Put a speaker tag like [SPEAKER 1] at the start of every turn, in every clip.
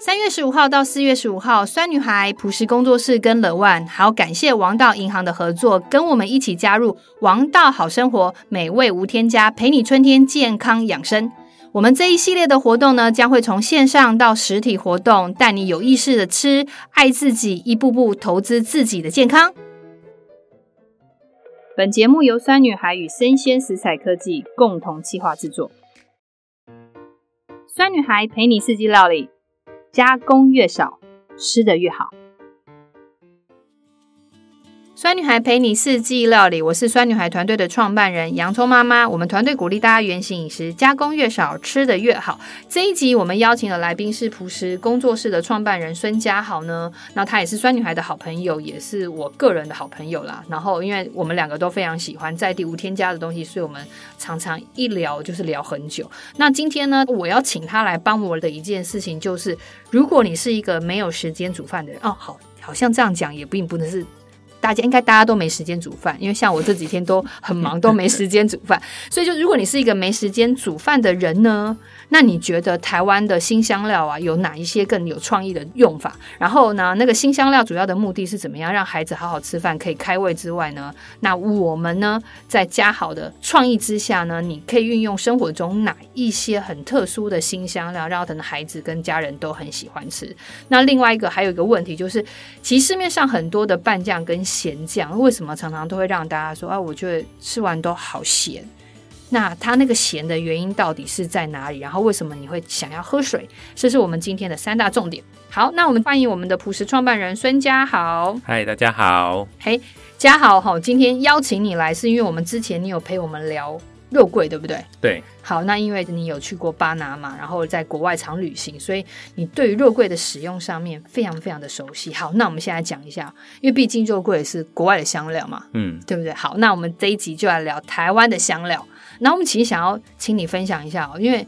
[SPEAKER 1] 三月十五号到四月十五号，酸女孩朴实工作室跟冷万还要感谢王道银行的合作，跟我们一起加入王道好生活，美味无添加，陪你春天健康养生。我们这一系列的活动呢，将会从线上到实体活动，带你有意识的吃，爱自己，一步步投资自己的健康。本节目由酸女孩与生鲜食材科技共同企划制作。酸女孩陪你四季料理。加工越少，吃的越好。酸女孩陪你四季料理，我是酸女孩团队的创办人洋葱妈妈。我们团队鼓励大家原型饮食，加工越少，吃得越好。这一集我们邀请的来宾是朴实工作室的创办人孙家豪呢，那他也是酸女孩的好朋友，也是我个人的好朋友啦。然后因为我们两个都非常喜欢在地无添加的东西，所以我们常常一聊就是聊很久。那今天呢，我要请他来帮我的一件事情就是，如果你是一个没有时间煮饭的人，哦，好，好像这样讲也并不能是。大家应该大家都没时间煮饭，因为像我这几天都很忙，都没时间煮饭。所以就如果你是一个没时间煮饭的人呢，那你觉得台湾的新香料啊，有哪一些更有创意的用法？然后呢，那个新香料主要的目的是怎么样让孩子好好吃饭，可以开胃之外呢？那我们呢，在家好的创意之下呢，你可以运用生活中哪一些很特殊的新香料，让他的孩子跟家人都很喜欢吃？那另外一个还有一个问题就是，其实市面上很多的拌酱跟咸酱，为什么常常都会让大家说啊，我觉得吃完都好咸？那它那个咸的原因到底是在哪里？然后为什么你会想要喝水？这是我们今天的三大重点。好，那我们欢迎我们的朴实创办人孙家豪。
[SPEAKER 2] 嗨，大家好。
[SPEAKER 1] 嘿，家豪哈，今天邀请你来是因为我们之前你有陪我们聊肉桂，对不对？
[SPEAKER 2] 对。
[SPEAKER 1] 好，那因为你有去过巴拿马，然后在国外常旅行，所以你对于肉桂的使用上面非常非常的熟悉。好，那我们现在讲一下，因为毕竟肉桂是国外的香料嘛，嗯，对不对？好，那我们这一集就来聊台湾的香料。那我们其实想要请你分享一下哦，因为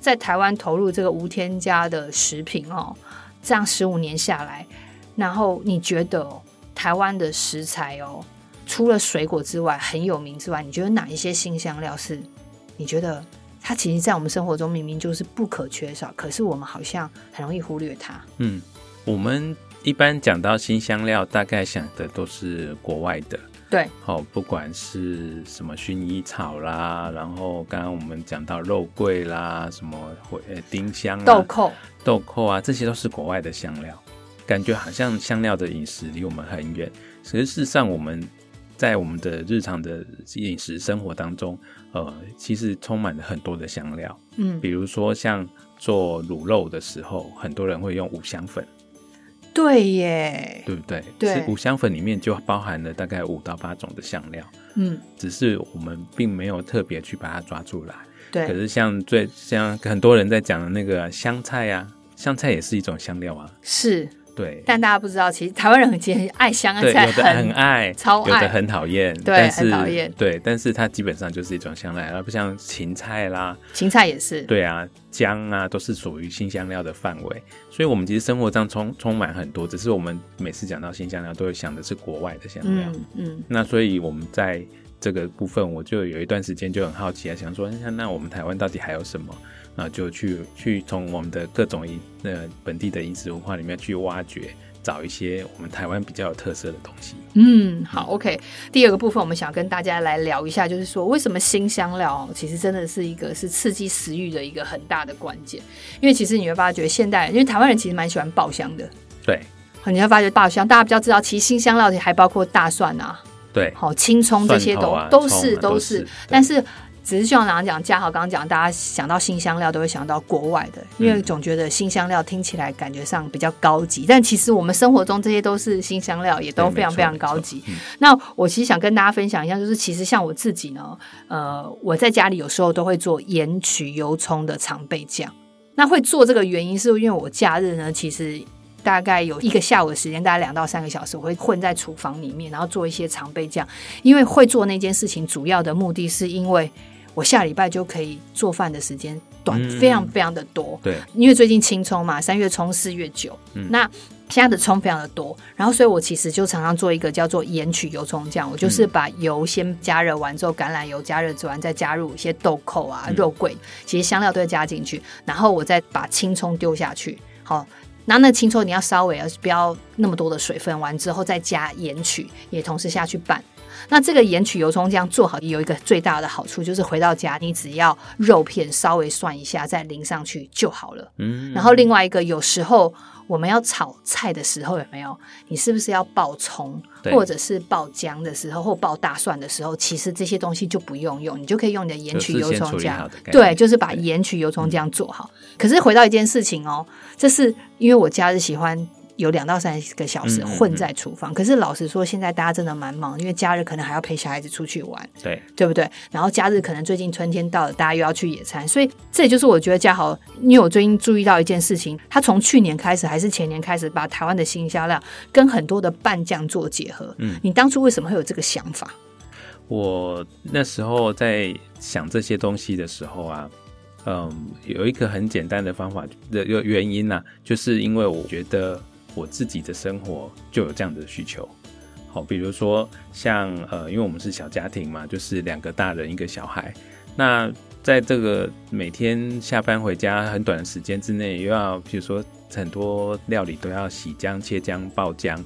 [SPEAKER 1] 在台湾投入这个无添加的食品哦，这样十五年下来，然后你觉得台湾的食材哦，除了水果之外很有名之外，你觉得哪一些新香料是你觉得它其实，在我们生活中明明就是不可缺少，可是我们好像很容易忽略它？
[SPEAKER 2] 嗯，我们一般讲到新香料，大概想的都是国外的。
[SPEAKER 1] 对，
[SPEAKER 2] 好，不管是什么薰衣草啦，然后刚刚我们讲到肉桂啦，什么呃丁香、啊、
[SPEAKER 1] 豆蔻、
[SPEAKER 2] 豆蔻啊，这些都是国外的香料，感觉好像香料的饮食离我们很远。事实上，我们在我们的日常的饮食生活当中，呃，其实充满了很多的香料。嗯，比如说像做卤肉的时候，很多人会用五香粉。
[SPEAKER 1] 对耶，
[SPEAKER 2] 对不对？
[SPEAKER 1] 对，
[SPEAKER 2] 五香粉里面就包含了大概五到八种的香料，嗯，只是我们并没有特别去把它抓出来。
[SPEAKER 1] 对，
[SPEAKER 2] 可是像最像很多人在讲的那个香菜啊，香菜也是一种香料啊，
[SPEAKER 1] 是。
[SPEAKER 2] 对，
[SPEAKER 1] 但大家不知道，其实台湾人很其实很爱香菜，
[SPEAKER 2] 有的很爱，
[SPEAKER 1] 超爱，
[SPEAKER 2] 有的很讨厌，
[SPEAKER 1] 对，
[SPEAKER 2] 但是
[SPEAKER 1] 很讨厌，
[SPEAKER 2] 对，但是它基本上就是一种香料，而不像芹菜啦，
[SPEAKER 1] 芹菜也是，
[SPEAKER 2] 对啊，姜啊，都是属于新香料的范围，所以我们其实生活上充充满很多，只是我们每次讲到新香料，都会想的是国外的香料，嗯，嗯，那所以我们在这个部分，我就有一段时间就很好奇啊，想说，那那我们台湾到底还有什么？那就去去从我们的各种饮呃本地的饮食文化里面去挖掘。找一些我们台湾比较有特色的东西。
[SPEAKER 1] 嗯，好，OK。第二个部分，我们想跟大家来聊一下，就是说为什么新香料其实真的是一个是刺激食欲的一个很大的关键。因为其实你会发觉，现代人因为台湾人其实蛮喜欢爆香的。
[SPEAKER 2] 对。
[SPEAKER 1] 你会发觉爆香，大家比较知道，其实新香料还包括大蒜啊，
[SPEAKER 2] 对，
[SPEAKER 1] 好青葱这些都、
[SPEAKER 2] 啊、
[SPEAKER 1] 都是都是，
[SPEAKER 2] 都是，
[SPEAKER 1] 但是。只是像刚刚讲，嘉豪刚刚讲，大家想到新香料都会想到国外的，因为总觉得新香料听起来感觉上比较高级，但其实我们生活中这些都是新香料，也都非常非常高级。那我其实想跟大家分享一下，就是其实像我自己呢，呃，我在家里有时候都会做盐曲油葱的常备酱。那会做这个原因是因为我假日呢，其实大概有一个下午的时间，大概两到三个小时，我会混在厨房里面，然后做一些常备酱。因为会做那件事情，主要的目的是因为。我下礼拜就可以做饭的时间短，非常非常的多。
[SPEAKER 2] 对，
[SPEAKER 1] 因为最近青葱嘛，三月葱，四月酒。嗯，那现在的葱非常的多，然后所以我其实就常常做一个叫做盐曲油葱酱。我就是把油先加热完之后，橄榄油加热完，再加入一些豆蔻啊、肉桂，其实香料都会加进去，然后我再把青葱丢下去。好，那那青葱你要稍微不要那么多的水分，完之后再加盐曲，也同时下去拌。那这个盐曲油葱酱做好有一个最大的好处，就是回到家你只要肉片稍微涮一下，再淋上去就好了。嗯，然后另外一个有时候。我们要炒菜的时候有没有？你是不是要爆葱，或者是爆姜的时候，或爆大蒜的时候？其实这些东西就不用用，你就可以用你的盐曲油葱姜。对，就是把盐曲油葱姜做好。可是回到一件事情哦，这是因为我家是喜欢。有两到三个小时混在厨房，嗯嗯嗯，可是老实说，现在大家真的蛮忙，因为假日可能还要陪小孩子出去玩，
[SPEAKER 2] 对
[SPEAKER 1] 对不对？然后假日可能最近春天到了，大家又要去野餐，所以这也就是我觉得嘉豪，因为我最近注意到一件事情，他从去年开始还是前年开始，把台湾的新销量跟很多的拌酱做结合。嗯，你当初为什么会有这个想法？
[SPEAKER 2] 我那时候在想这些东西的时候啊，嗯，有一个很简单的方法的原因呢、啊，就是因为我觉得。我自己的生活就有这样的需求，好，比如说像呃，因为我们是小家庭嘛，就是两个大人一个小孩，那在这个每天下班回家很短的时间之内，又要比如说很多料理都要洗姜、切姜、爆姜，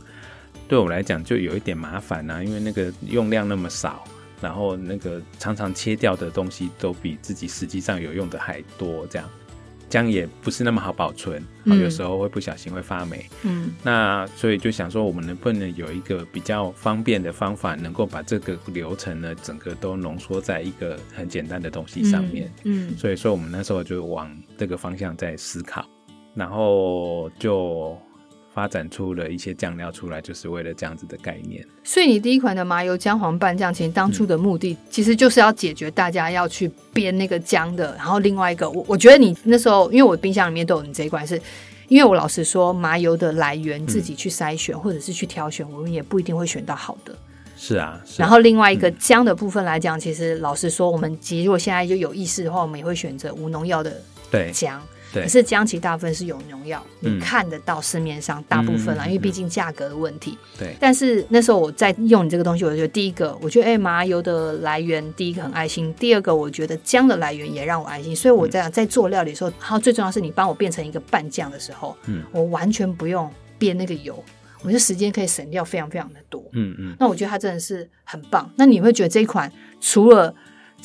[SPEAKER 2] 对我来讲就有一点麻烦啊，因为那个用量那么少，然后那个常常切掉的东西都比自己实际上有用的还多，这样。姜也不是那么好保存，嗯，有时候会不小心会发霉。嗯，那所以就想说，我们能不能有一个比较方便的方法，能够把这个流程呢，整个都浓缩在一个很简单的东西上面。嗯，嗯，所以说我们那时候就往这个方向在思考，然后就。发展出了一些酱料出来，就是为了这样子的概念。
[SPEAKER 1] 所以你第一款的麻油姜黄拌酱，其实当初的目的其实就是要解决大家要去煸那个姜的。然后另外一个，我我觉得你那时候，因为我冰箱里面都有你这一罐，是因为我老实说，麻油的来源自己去筛选或者是去挑选，我们也不一定会选到好的。
[SPEAKER 2] 是啊。是啊，
[SPEAKER 1] 然后另外一个姜的部分来讲，其实老实说，我们其实如果现在就有意识的话，我们也会选择无农药的姜。可是姜其大部分是有农药，你看得到市面上大部分啦，嗯、因为毕竟价格的问题。对。但是那时候我在用你这个东西，我觉得第一个，我觉得哎、欸，麻油的来源第一个很爱心，第二个我觉得姜的来源也让我爱心，所以我在在做料理的时候，然后最重要是你帮我变成一个拌酱的时候，嗯，我完全不用煸那个油，我觉得时间可以省掉非常非常的多。嗯嗯。那我觉得它真的是很棒。那你会觉得这一款除了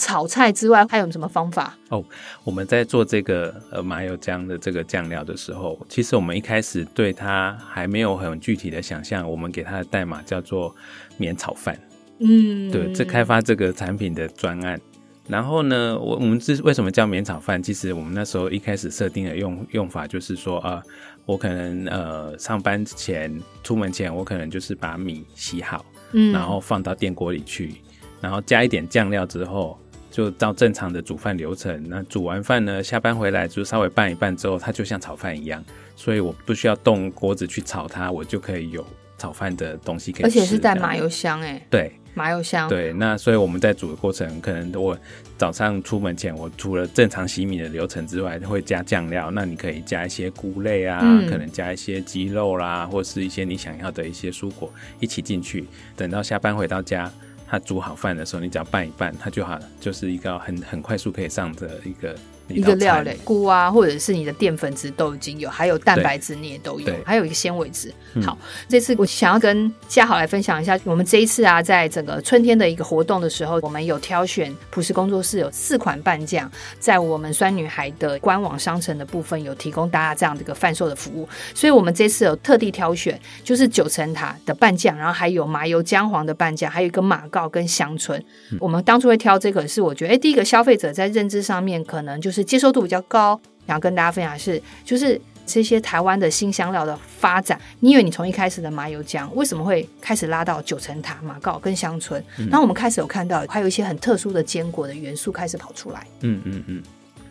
[SPEAKER 1] 炒菜之外还有什么方法？
[SPEAKER 2] 哦，我们在做这个呃麻油姜的这个酱料的时候，其实我们一开始对它还没有很具体的想象，我们给它的代码叫做免炒饭。嗯，对，这开发这个产品的专案。然后呢，我我们是为什么叫免炒饭？其实我们那时候一开始设定的用用法就是说啊、呃，我可能呃上班前出门前，我可能就是把米洗好，嗯，然后放到电锅里去。然后加一点酱料之后，就照正常的煮饭流程。那煮完饭呢，下班回来就稍微拌一拌之后，它就像炒饭一样。所以我不需要动锅子去炒它，我就可以有炒饭的东西可以吃。
[SPEAKER 1] 而且是在麻油香哎，
[SPEAKER 2] 对，
[SPEAKER 1] 麻油香。
[SPEAKER 2] 对，那所以我们在煮的过程，可能我早上出门前，我除了正常洗米的流程之外，会加酱料。那你可以加一些菇类啊，嗯、可能加一些鸡肉啦，或是一些你想要的一些蔬果一起进去。等到下班回到家。他煮好饭的时候，你只要拌一拌，它就好，就是一个很很快速可以上的一个。一个料类，菇啊，或者是你的淀粉质都已经有，还有蛋白质你也都有，还有一个纤维质。好，这次我想要跟嘉豪来分享一下，我们这一次啊，在整个春天的一个活动的时候，我们有挑选朴实工作室有四款拌酱，在我们酸女孩的官网商城的部分有提供大家这样的一个贩售的服务，所以我们这次有特地挑选，就是九层塔的拌酱，然后还有麻油姜黄的拌酱，还有一个马告跟香椿。我们当初会挑这个，是我觉得，哎，第一个消费者在认知上面可能就是。接受度比较高，然后跟大家分享的是，就是这些台湾的新香料的发展。你以为你从一开始的麻油姜，为什么会开始拉到九层塔、马告跟香椿？然后我们开始有看到，还有一些很特殊的坚果的元素开始跑出来。嗯嗯嗯，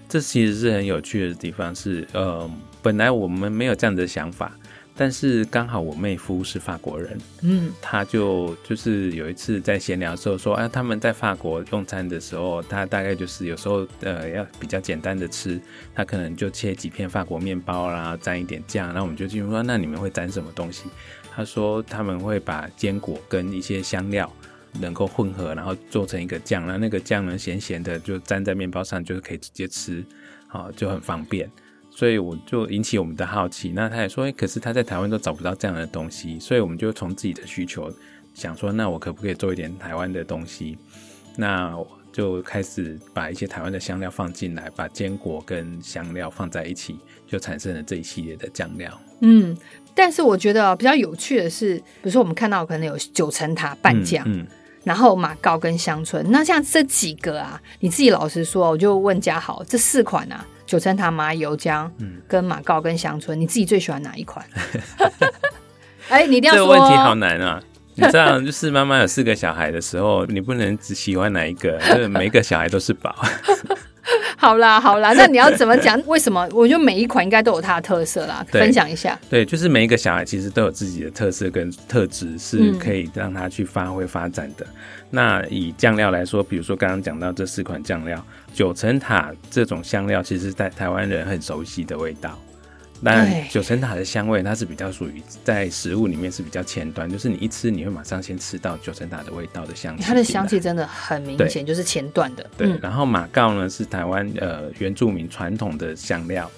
[SPEAKER 2] 这其实是很有趣的地方是，是呃，本来我们没有这样的想法。但是刚好我妹夫是法国人，嗯，他就就是有一次在闲聊的时候说，啊，他们在法国用餐的时候，他大概就是有时候呃要比较简单的吃，他可能就切几片法国面包啦，沾一点酱，然后我们就进入说，那你们会沾什么东西？他说他们会把坚果跟一些香料能够混合，然后做成一个酱，然后那个酱呢咸咸的，就沾在面包上，就是可以直接吃，好，就很方便。所以我就引起我们的好奇。那他也说，可是他在台湾都找不到这样的东西，所以我们就从自己的需求想说，那我可不可以做一点台湾的东西？那就开始把一些台湾的香料放进来，把坚果跟香料放在一起，就产生了这一系列的酱料。
[SPEAKER 1] 嗯，但是我觉得比较有趣的是，比如说我们看到可能有九层塔拌酱。嗯嗯然后马告跟香椿，那像这几个啊，你自己老实说，我就问嘉豪，这四款啊，九层塔、麻油姜，嗯跟马告跟香椿，你自己最喜欢哪一款？哎，你一定要说。
[SPEAKER 2] 这个问题好难啊！你知道，就是妈妈有四个小孩的时候，你不能只喜欢哪一个，就是每一个小孩都是宝。
[SPEAKER 1] 好 啦好啦，那你要怎么讲？为什么？我觉得每一款应该都有它的特色啦，分享一下。
[SPEAKER 2] 对，就是每一个小孩其实都有自己的特色跟特质，是可以让他去发挥发展的。嗯、那以酱料来说，比如说刚刚讲到这四款酱料，九层塔这种香料，其实在台湾人很熟悉的味道。但九层塔的香味，它是比较属于在食物里面是比较前端，就是你一吃，你会马上先吃到九层塔的味道的香气。
[SPEAKER 1] 它的香气真的很明显，就是前段的。
[SPEAKER 2] 对，然后马告呢是台湾呃原住民传统的香料，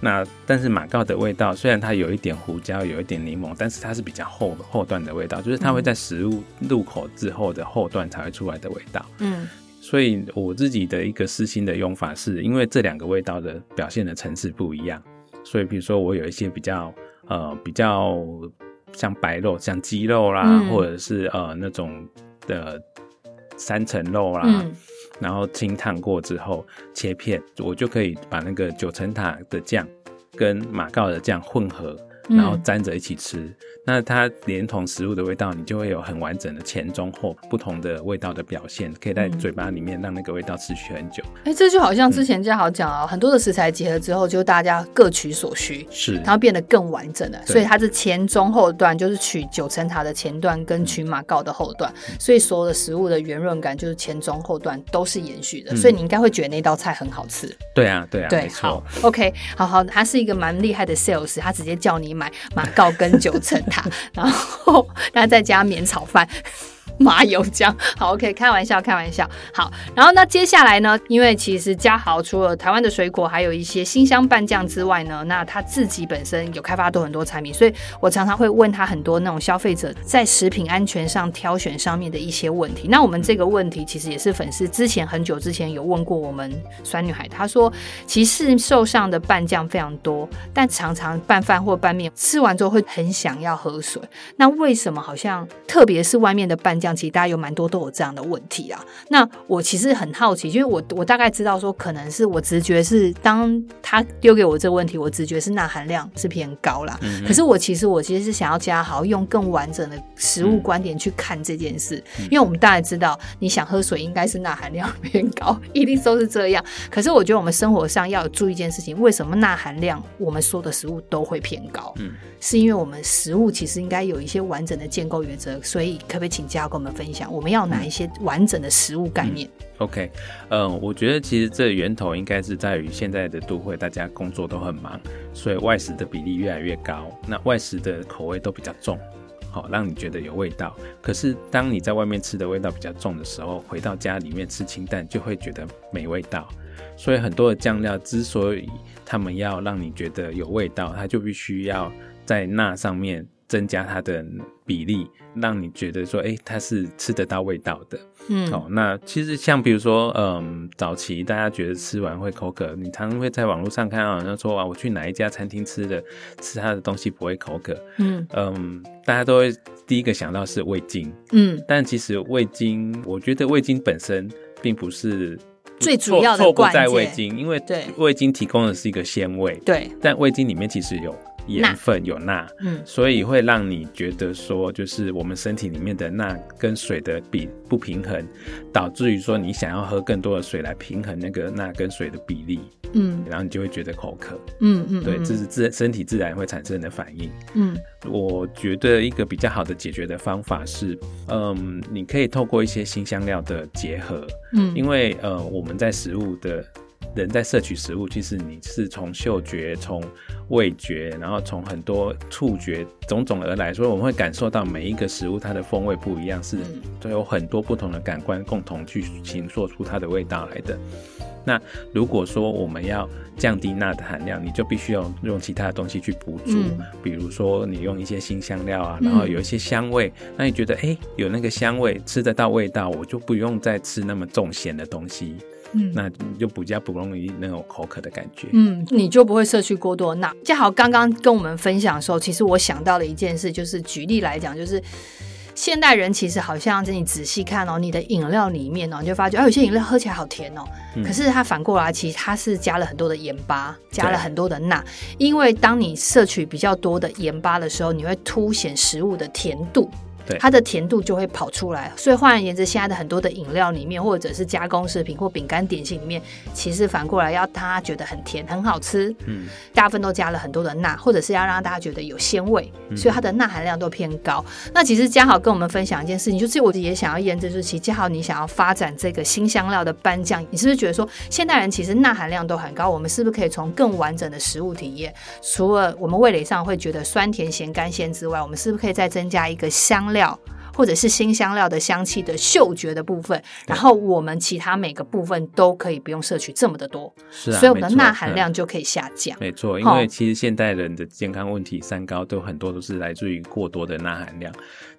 [SPEAKER 2] 那但是马告的味道虽然它有一点胡椒，有一点柠檬，但是它是比较后后段的味道，就是它会在食物入口之后的后段才会出来的味道。嗯，所以我自己的一个私心的用法是，因为这两个味道的表现的层次不一样。所以，比如说我有一些比较呃比较像白肉，像鸡肉啦，嗯、或者是呃那种的三层肉啦，嗯、然后清烫过之后切片，我就可以把那个九层塔的酱跟马告的酱混合。然后沾着一起吃，嗯、那它连同食物的味道，你就会有很完整的前中后不同的味道的表现，可以在嘴巴里面让那个味道持续很久。
[SPEAKER 1] 哎、欸，这就好像之前嘉豪讲啊，嗯、很多的食材结合之后，就大家各取所需，是，然后变得更完整了。所以它是前中后段，就是取九层塔的前段跟取马告的后段，嗯、所以所有的食物的圆润感就是前中后段都是延续的。嗯、所以你应该会觉得那道菜很好吃。
[SPEAKER 2] 对啊，对啊，
[SPEAKER 1] 对，好，OK，好好，他是一个蛮厉害的 sales，他直接叫你。买马告跟九层塔，然后 然后再加棉炒饭。麻油姜，好，OK，开玩笑，开玩笑，好。然后那接下来呢？因为其实嘉豪除了台湾的水果，还有一些辛香拌酱之外呢，那他自己本身有开发多很多产品，所以我常常会问他很多那种消费者在食品安全上挑选上面的一些问题。那我们这个问题其实也是粉丝之前很久之前有问过我们酸女孩，她说其实市售上的拌酱非常多，但常常拌饭或拌面吃完之后会很想要喝水。那为什么好像特别是外面的拌酱？这样其实大家有蛮多都有这样的问题啊。那我其实很好奇，因为我我大概知道说，可能是我直觉是，当他丢给我这个问题，我直觉是钠含量是偏高啦。可是我其实我其实是想要加好用更完整的食物观点去看这件事，嗯、因为我们大概知道，你想喝水应该是钠含量偏高，一定都是这样。可是我觉得我们生活上要有注意一件事情，为什么钠含量我们说的食物都会偏高？嗯，是因为我们食物其实应该有一些完整的建构原则，所以可不可以请家豪跟我们分享，我们要哪一些完整的食物概念？
[SPEAKER 2] 嗯、OK，嗯，我觉得其实这源头应该是在于现在的都会，大家工作都很忙，所以外食的比例越来越高。那外食的口味都比较重，好让你觉得有味道。可是当你在外面吃的味道比较重的时候，回到家里面吃清淡就会觉得没味道。所以很多的酱料之所以他们要让你觉得有味道，它就必须要在钠上面。增加它的比例，让你觉得说，哎、欸，它是吃得到味道的。嗯，哦，那其实像比如说，嗯，早期大家觉得吃完会口渴，你常常会在网络上看到人家说啊，我去哪一家餐厅吃的，吃他的东西不会口渴。嗯嗯，大家都会第一个想到是味精。嗯，但其实味精，我觉得味精本身并不是
[SPEAKER 1] 最主要的错不在
[SPEAKER 2] 味精，因为对味精提供的是一个鲜味。对，但味精里面其实有。盐分有钠，嗯，所以会让你觉得说，就是我们身体里面的钠跟水的比不平衡，导致于说你想要喝更多的水来平衡那个钠跟水的比例，嗯，然后你就会觉得口渴，嗯嗯，对，这是自身体自然会产生的反应，嗯，我觉得一个比较好的解决的方法是，嗯，你可以透过一些新香料的结合，嗯，因为呃我们在食物的。人在摄取食物，其实你是从嗅觉、从味觉，然后从很多触觉种种而来，所以我们会感受到每一个食物它的风味不一样，是都有很多不同的感官共同去形塑出它的味道来的。那如果说我们要降低钠的含量，你就必须要用其他的东西去补助，嗯、比如说你用一些新香料啊，然后有一些香味，嗯、那你觉得哎、欸、有那个香味，吃得到味道，我就不用再吃那么重咸的东西，嗯，那你就比较不容易那种口渴的感觉，
[SPEAKER 1] 嗯，你就不会摄取过多钠。嘉豪刚刚跟我们分享的时候，其实我想到了一件事，就是举例来讲，就是。现代人其实好像，你仔细看哦，你的饮料里面哦，你就发觉，哎，有些饮料喝起来好甜哦。嗯、可是它反过来，其实它是加了很多的盐巴，加了很多的钠。因为当你摄取比较多的盐巴的时候，你会凸显食物的甜度。对它的甜度就会跑出来，所以换而言之，现在的很多的饮料里面，或者是加工食品或饼干点心里面，其实反过来要他觉得很甜很好吃，嗯，大部分都加了很多的钠，或者是要让大家觉得有鲜味，所以它的钠含量都偏高。嗯、那其实嘉豪跟我们分享一件事情，就是我也想要验证，就是其实嘉豪你想要发展这个新香料的班酱，你是不是觉得说现代人其实钠含量都很高？我们是不是可以从更完整的食物体验，除了我们味蕾上会觉得酸甜咸甘鲜之外，我们是不是可以再增加一个香料？或者是新香料的香气的嗅觉的部分，然后我们其他每个部分都可以不用摄取这么的多，
[SPEAKER 2] 是啊，
[SPEAKER 1] 所以我们的钠含量就可以下降。
[SPEAKER 2] 没错，因为其实现代人的健康问题，三高都很多都是来自于过多的钠含量。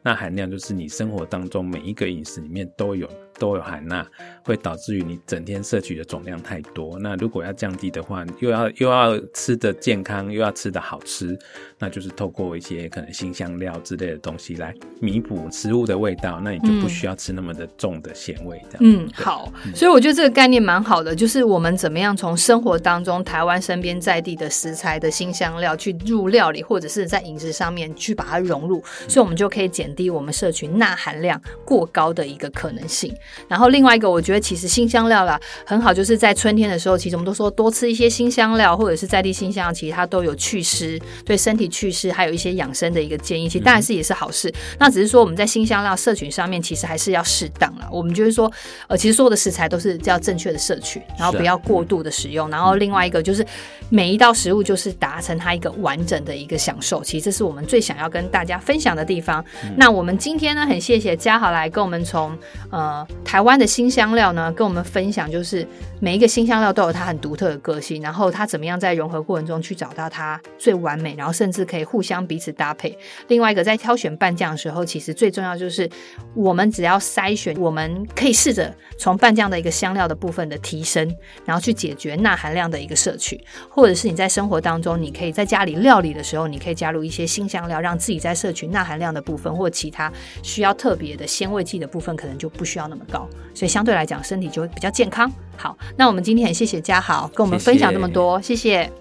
[SPEAKER 2] 钠含量就是你生活当中每一个饮食里面都有。都有含钠，会导致于你整天摄取的总量太多。那如果要降低的话，又要又要吃的健康，又要吃的好吃，那就是透过一些可能新香料之类的东西来弥补食物的味道。那你就不需要吃那么的重的咸味，这样。
[SPEAKER 1] 嗯，好。所以我觉得这个概念蛮好的，就是我们怎么样从生活当中台湾身边在地的食材的新香料去入料理，或者是在饮食上面去把它融入，所以我们就可以减低我们社群钠含量过高的一个可能性。然后另外一个，我觉得其实新香料啦很好，就是在春天的时候，其实我们都说多吃一些新香料，或者是在地新香料，其实它都有祛湿，对身体祛湿，还有一些养生的一个建议。其实当然是也是好事。那只是说我们在新香料社群上面，其实还是要适当了。我们就是说，呃，其实所有的食材都是要正确的摄取，然后不要过度的使用。然后另外一个就是每一道食物就是达成它一个完整的一个享受。其实这是我们最想要跟大家分享的地方。那那我们今天呢，很谢谢嘉豪来跟我们从呃。台湾的新香料呢，跟我们分享，就是每一个新香料都有它很独特的个性，然后它怎么样在融合过程中去找到它最完美，然后甚至可以互相彼此搭配。另外一个，在挑选拌酱的时候，其实最重要就是我们只要筛选，我们可以试着从拌酱的一个香料的部分的提升，然后去解决钠含量的一个摄取，或者是你在生活当中，你可以在家里料理的时候，你可以加入一些新香料，让自己在摄取钠含量的部分或其他需要特别的鲜味剂的部分，可能就不需要那么高。所以相对来讲，身体就会比较健康。好，那我们今天很谢谢嘉豪跟我们分享这么多，谢谢。谢谢。